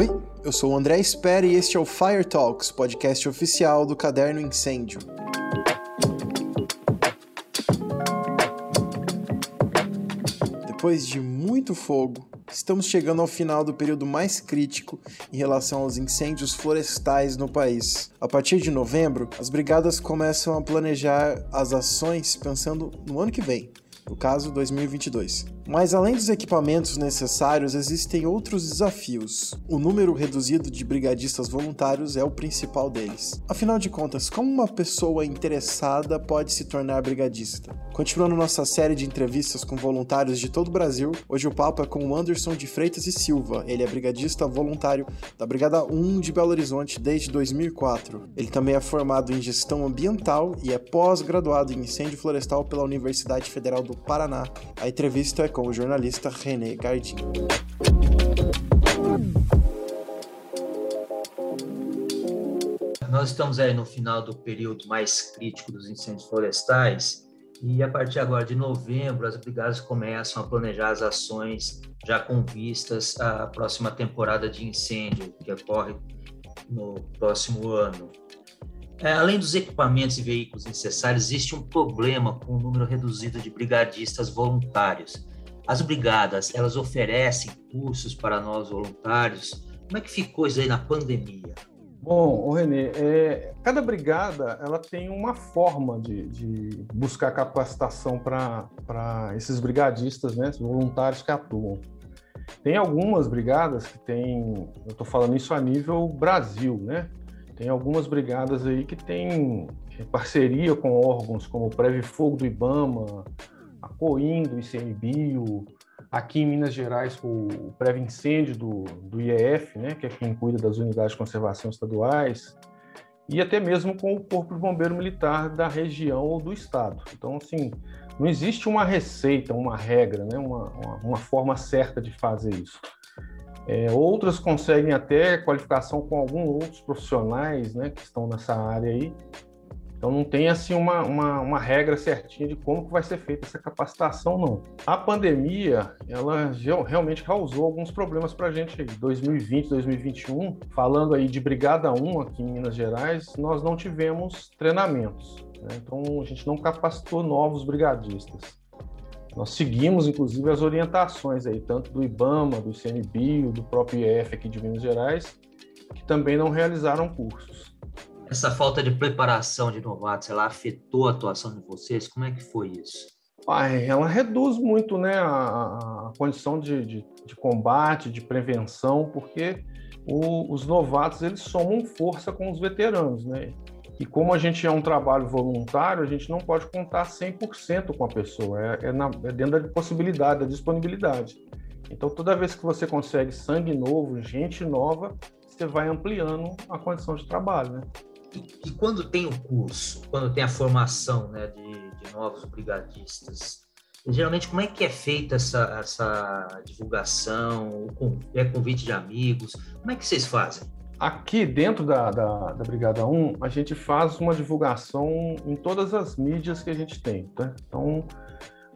Oi, eu sou o André Espera e este é o Fire Talks, podcast oficial do Caderno Incêndio. Depois de muito fogo, estamos chegando ao final do período mais crítico em relação aos incêndios florestais no país. A partir de novembro, as brigadas começam a planejar as ações pensando no ano que vem, no caso 2022. Mas além dos equipamentos necessários, existem outros desafios. O número reduzido de brigadistas voluntários é o principal deles. Afinal de contas, como uma pessoa interessada pode se tornar brigadista? Continuando nossa série de entrevistas com voluntários de todo o Brasil, hoje o papo é com o Anderson de Freitas e Silva. Ele é brigadista voluntário da Brigada 1 de Belo Horizonte desde 2004. Ele também é formado em gestão ambiental e é pós-graduado em incêndio florestal pela Universidade Federal do Paraná. A entrevista é com com o jornalista René Gardim. Nós estamos aí no final do período mais crítico dos incêndios florestais e a partir agora de novembro as brigadas começam a planejar as ações já com vistas à próxima temporada de incêndio que ocorre no próximo ano. É, além dos equipamentos e veículos necessários, existe um problema com o número reduzido de brigadistas voluntários. As brigadas, elas oferecem cursos para nós voluntários. Como é que ficou isso aí na pandemia? Bom, o Renê, é, cada brigada ela tem uma forma de, de buscar capacitação para esses brigadistas, né, voluntários que atuam. Tem algumas brigadas que têm, eu estou falando isso a nível Brasil, né? Tem algumas brigadas aí que têm parceria com órgãos como o Preve Fogo do IBAMA, a COIN do ICMBio, aqui em Minas Gerais com o prévio incêndio do, do IEF, né, que é quem cuida das unidades de conservação estaduais, e até mesmo com o Corpo de Bombeiro Militar da região ou do estado. Então, assim, não existe uma receita, uma regra, né, uma, uma, uma forma certa de fazer isso. É, outras conseguem até qualificação com alguns outros profissionais né, que estão nessa área aí, então não tem assim uma, uma, uma, regra certinha de como que vai ser feita essa capacitação, não. A pandemia, ela realmente causou alguns problemas para a gente aí. 2020, 2021, falando aí de Brigada 1 aqui em Minas Gerais, nós não tivemos treinamentos. Né? Então a gente não capacitou novos brigadistas. Nós seguimos, inclusive, as orientações aí, tanto do IBAMA, do ICMBio, do próprio IEF aqui de Minas Gerais, que também não realizaram cursos. Essa falta de preparação de novatos, ela afetou a atuação de vocês? Como é que foi isso? Ai, ela reduz muito né, a, a condição de, de, de, combate, de prevenção, porque o, os novatos eles somam força com os veteranos, né? E como a gente é um trabalho voluntário, a gente não pode contar 100% com a pessoa, é, é, na, é dentro da possibilidade, da disponibilidade. Então, toda vez que você consegue sangue novo, gente nova, você vai ampliando a condição de trabalho, né? E, e, quando tem o curso, quando tem a formação né, de, de, novos brigadistas, geralmente como é que é feita essa, essa divulgação? É convite de amigos? Como é que vocês fazem? Aqui dentro da, da, da, Brigada 1, a gente faz uma divulgação em todas as mídias que a gente tem. Tá? Então,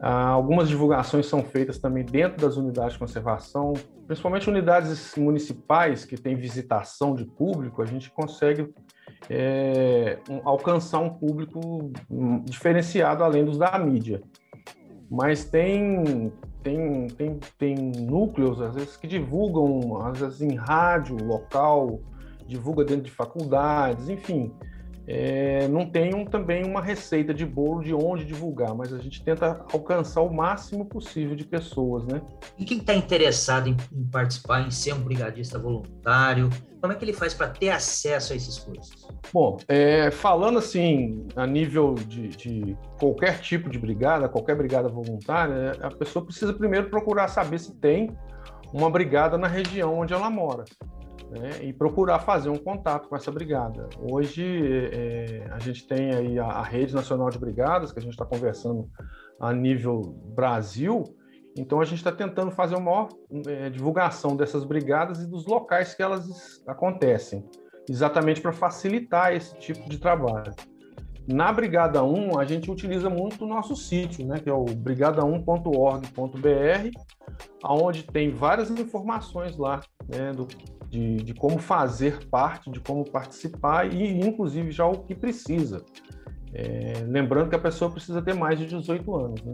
algumas divulgações são feitas também dentro das unidades de conservação, principalmente unidades municipais que têm visitação de público, a gente consegue é, um, alcançar um público diferenciado além dos da mídia. Mas tem, tem, tem, tem núcleos, às vezes, que divulgam, às vezes em rádio local, divulga dentro de faculdades, enfim é, não tem também uma receita de bolo de onde divulgar, mas a gente tenta alcançar o máximo possível de pessoas, né? E quem está interessado em, em, participar, em ser um brigadista voluntário, como é que ele faz para ter acesso a esses cursos? Bom, é, falando assim, a nível de, de, qualquer tipo de brigada, qualquer brigada voluntária, a pessoa precisa primeiro procurar saber se tem uma brigada na região onde ela mora né, e procurar fazer um contato com essa brigada. Hoje é, a gente tem aí a, a, Rede Nacional de Brigadas, que a gente está conversando a nível Brasil, então a gente está tentando fazer uma maior é, divulgação dessas brigadas e dos locais que elas acontecem, exatamente para facilitar esse tipo de trabalho. Na Brigada 1, a gente utiliza muito o nosso sítio, né, que é o brigada1.org.br, onde tem várias informações lá né, do, de, de como fazer parte, de como participar e, inclusive, já o que precisa. É, lembrando que a pessoa precisa ter mais de 18 anos. Né?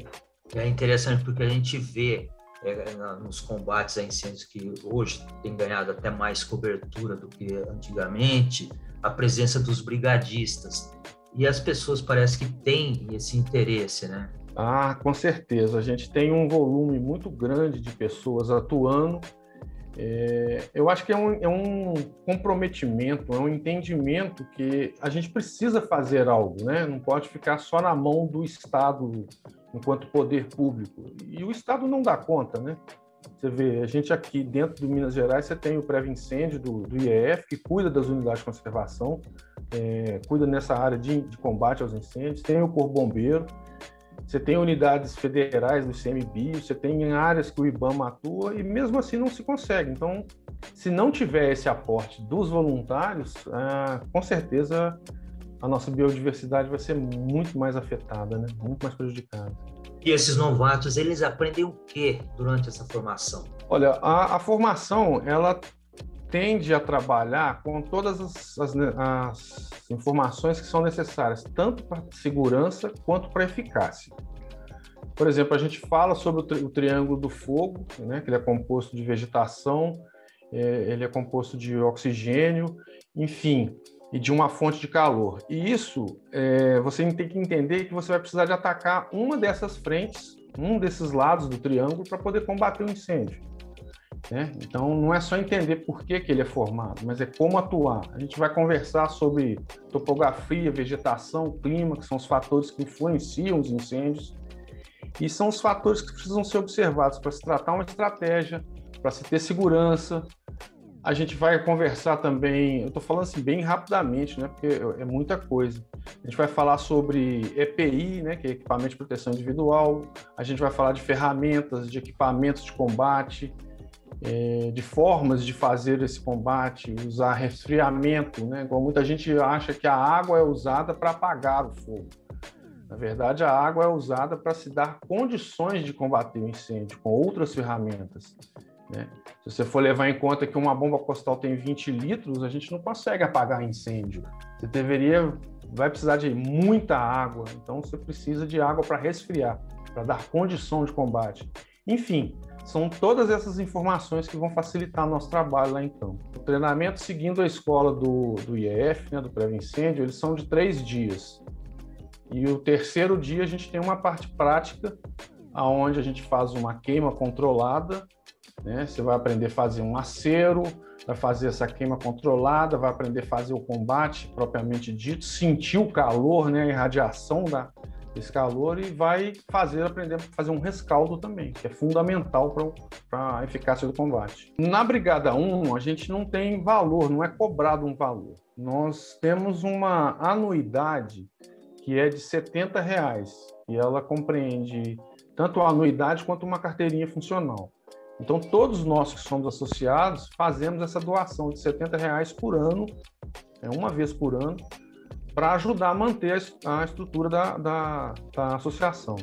É interessante porque a gente vê é, nos combates a incêndios que hoje tem ganhado até mais cobertura do que antigamente, a presença dos brigadistas. E as pessoas parece que têm esse interesse, né? Ah, com certeza. A gente tem um volume muito grande de pessoas atuando. É, eu acho que é um, é um, comprometimento, é um entendimento que a gente precisa fazer algo, né? Não pode ficar só na mão do Estado enquanto poder público. E o Estado não dá conta, né? Você vê, a gente aqui dentro do Minas Gerais, você tem o Preve Incêndio do, do IEF, que cuida das unidades de conservação, é, cuida nessa área de, de, combate aos incêndios, tem o Corpo Bombeiro, você tem unidades federais do ICMBio, você tem áreas que o IBAMA atua e mesmo assim não se consegue. Então, se não tiver esse aporte dos voluntários, ah, com certeza a nossa biodiversidade vai ser muito mais afetada, né? muito mais prejudicada. E esses novatos, eles aprendem o que durante essa formação? Olha, a, a formação, ela tende a trabalhar com todas as, as, as informações que são necessárias, tanto para segurança quanto para eficácia. Por exemplo, a gente fala sobre o, tri, o triângulo do fogo, né, que ele é composto de vegetação, é, ele é composto de oxigênio, enfim, e de uma fonte de calor. E isso, é, você tem que entender que você vai precisar de atacar uma dessas frentes, um desses lados do triângulo, para poder combater o incêndio. Né? Então, não é só entender por que, que ele é formado, mas é como atuar. A gente vai conversar sobre topografia, vegetação, clima, que são os fatores que influenciam os incêndios, e são os fatores que precisam ser observados para se tratar uma estratégia, para se ter segurança, a gente vai conversar também, eu estou falando assim bem rapidamente, né, porque é muita coisa. A gente vai falar sobre EPI, né, que é equipamento de proteção individual. A gente vai falar de ferramentas, de equipamentos de combate, é, de formas de fazer esse combate, usar resfriamento, né? Igual muita gente acha que a água é usada para apagar o fogo. Na verdade, a água é usada para se dar condições de combater o incêndio com outras ferramentas. Né? Se você for levar em conta que uma bomba postal tem 20 litros, a gente não consegue apagar incêndio. Você deveria, vai precisar de muita água, então você precisa de água para resfriar, para dar condição de combate. Enfim, são todas essas informações que vão facilitar nosso trabalho lá campo. O treinamento seguindo a escola do, do IEF, né, do Pré-Incêndio, eles são de três dias. E o terceiro dia a gente tem uma parte prática, aonde a gente faz uma queima controlada né? Você vai aprender a fazer um acero, vai fazer essa queima controlada, vai aprender a fazer o combate propriamente dito, sentir o calor, né? a irradiação da, desse calor e vai fazer aprender fazer um rescaldo também, que é fundamental para a eficácia do combate. Na Brigada 1, a gente não tem valor, não é cobrado um valor. Nós temos uma anuidade que é de 70 reais e ela compreende tanto a anuidade quanto uma carteirinha funcional. Então, todos nós que somos associados fazemos essa doação de 70 reais por ano, é uma vez por ano, para ajudar a manter a estrutura da, da, da, associação.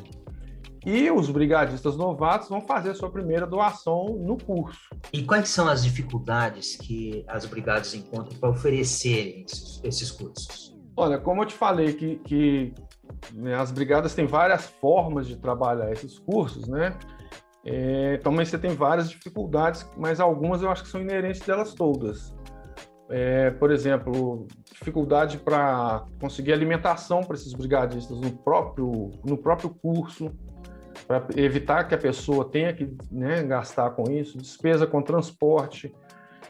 E os brigadistas novatos vão fazer a sua primeira doação no curso. E quais são as dificuldades que as brigadas encontram para oferecerem esses, esses cursos? Olha, como eu te falei que, que né, as brigadas têm várias formas de trabalhar esses cursos, né? É, também você tem várias dificuldades, mas algumas eu acho que são inerentes delas todas. É, por exemplo, dificuldade para conseguir alimentação para esses brigadistas no próprio, no próprio curso, para evitar que a pessoa tenha que né, gastar com isso, despesa com transporte,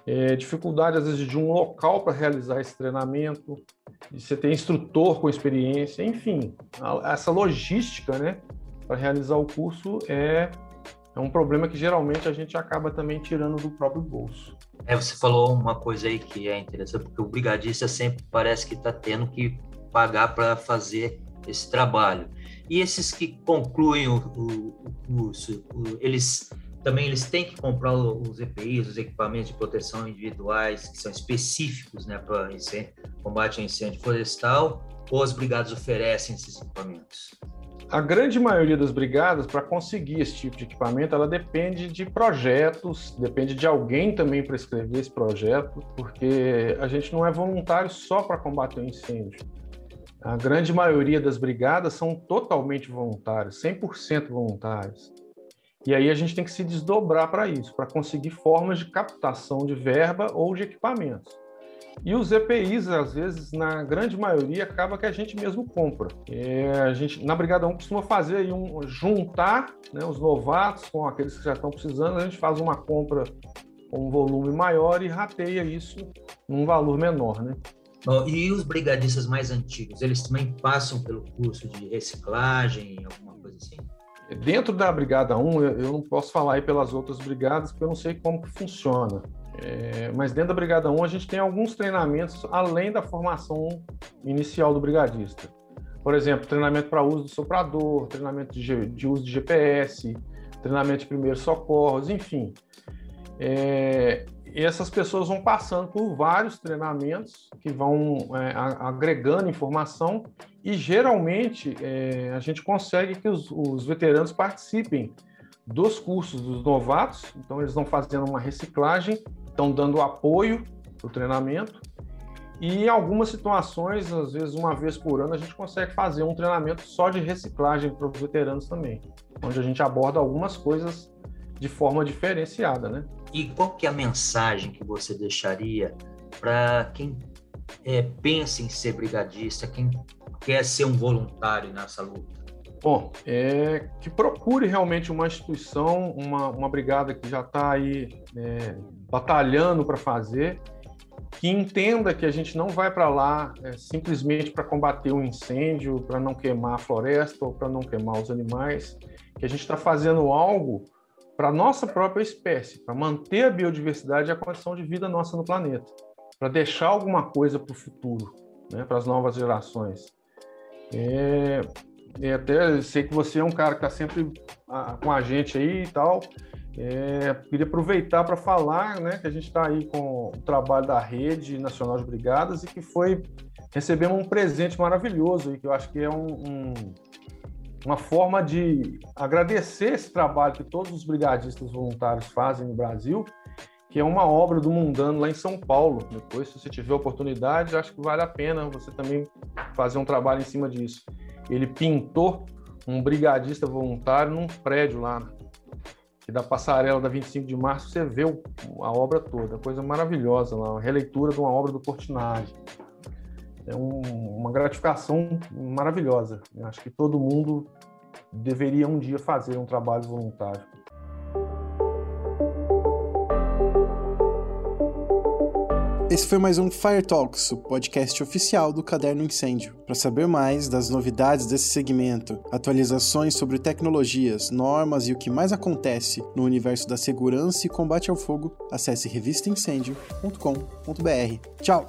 é, dificuldade às vezes de um local para realizar esse treinamento, de você ter instrutor com experiência, enfim, a, essa logística né, para realizar o curso é é um problema que geralmente a gente acaba também tirando do próprio bolso. É, você falou uma coisa aí que é interessante, porque o brigadista sempre parece que está tendo que pagar para fazer esse trabalho. E esses que concluem o, o, o curso, o, eles também eles têm que comprar os EPIs, os equipamentos de proteção individuais, que são específicos né, para combate a incêndio florestal, ou as brigadas oferecem esses equipamentos? A grande maioria das brigadas, para conseguir esse tipo de equipamento, ela depende de projetos, depende de alguém também para escrever esse projeto, porque a gente não é voluntário só para combater o incêndio. A grande maioria das brigadas são totalmente voluntários, 100% voluntários. E aí a gente tem que se desdobrar para isso, para conseguir formas de captação de verba ou de equipamentos. E os EPIs, às vezes, na grande maioria, acaba que a gente mesmo compra. É, a gente, na Brigada 1, costuma fazer aí um, juntar né, os novatos com aqueles que já estão precisando, a gente faz uma compra com um volume maior e rateia isso num valor menor, né? e os brigadistas mais antigos, eles também passam pelo curso de reciclagem, alguma coisa assim? Dentro da Brigada 1, eu não posso falar aí pelas outras brigadas, porque eu não sei como que funciona. É, mas dentro da Brigada 1 a gente tem alguns treinamentos além da formação inicial do brigadista. Por exemplo, treinamento para uso do soprador, treinamento de, de, uso de GPS, treinamento de primeiros socorros, enfim. É, essas pessoas vão passando por vários treinamentos que vão é, agregando informação e geralmente é, a gente consegue que os, os veteranos participem dos cursos dos novatos, então eles estão fazendo uma reciclagem estão dando apoio para o treinamento. E em algumas situações, às vezes uma vez por ano, a gente consegue fazer um treinamento só de reciclagem para os veteranos também, onde a gente aborda algumas coisas de forma diferenciada, né? E qual que é a mensagem que você deixaria para quem é, pensa em ser brigadista, quem quer ser um voluntário nessa luta? Bom, é que procure realmente uma instituição, uma, uma brigada que já está aí é, batalhando para fazer, que entenda que a gente não vai para lá é, simplesmente para combater um incêndio, para não queimar a floresta ou para não queimar os animais, que a gente está fazendo algo para nossa própria espécie, para manter a biodiversidade e a condição de vida nossa no planeta, para deixar alguma coisa para o futuro, né, para as novas gerações. É, e até sei que você é um cara que está sempre ah, com a gente aí e tal. É, queria aproveitar para falar né, que a gente está aí com o trabalho da Rede Nacional de Brigadas e que foi recebemos um presente maravilhoso aí, que eu acho que é um, um, uma forma de agradecer esse trabalho que todos os brigadistas voluntários fazem no Brasil, que é uma obra do Mundano lá em São Paulo. Depois, se você tiver oportunidade, acho que vale a pena você também fazer um trabalho em cima disso ele pintou um brigadista voluntário num prédio lá, que da passarela da 25 de março você vê a obra toda, coisa maravilhosa lá, uma releitura de uma obra do Portinari. É um, uma gratificação maravilhosa. Eu acho que todo mundo deveria um dia fazer um trabalho voluntário. Esse foi mais um Fire Talks, o podcast oficial do Caderno Incêndio. Para saber mais das novidades desse segmento, atualizações sobre tecnologias, normas e o que mais acontece no universo da segurança e combate ao fogo, acesse revistaincêndio.com.br. Tchau!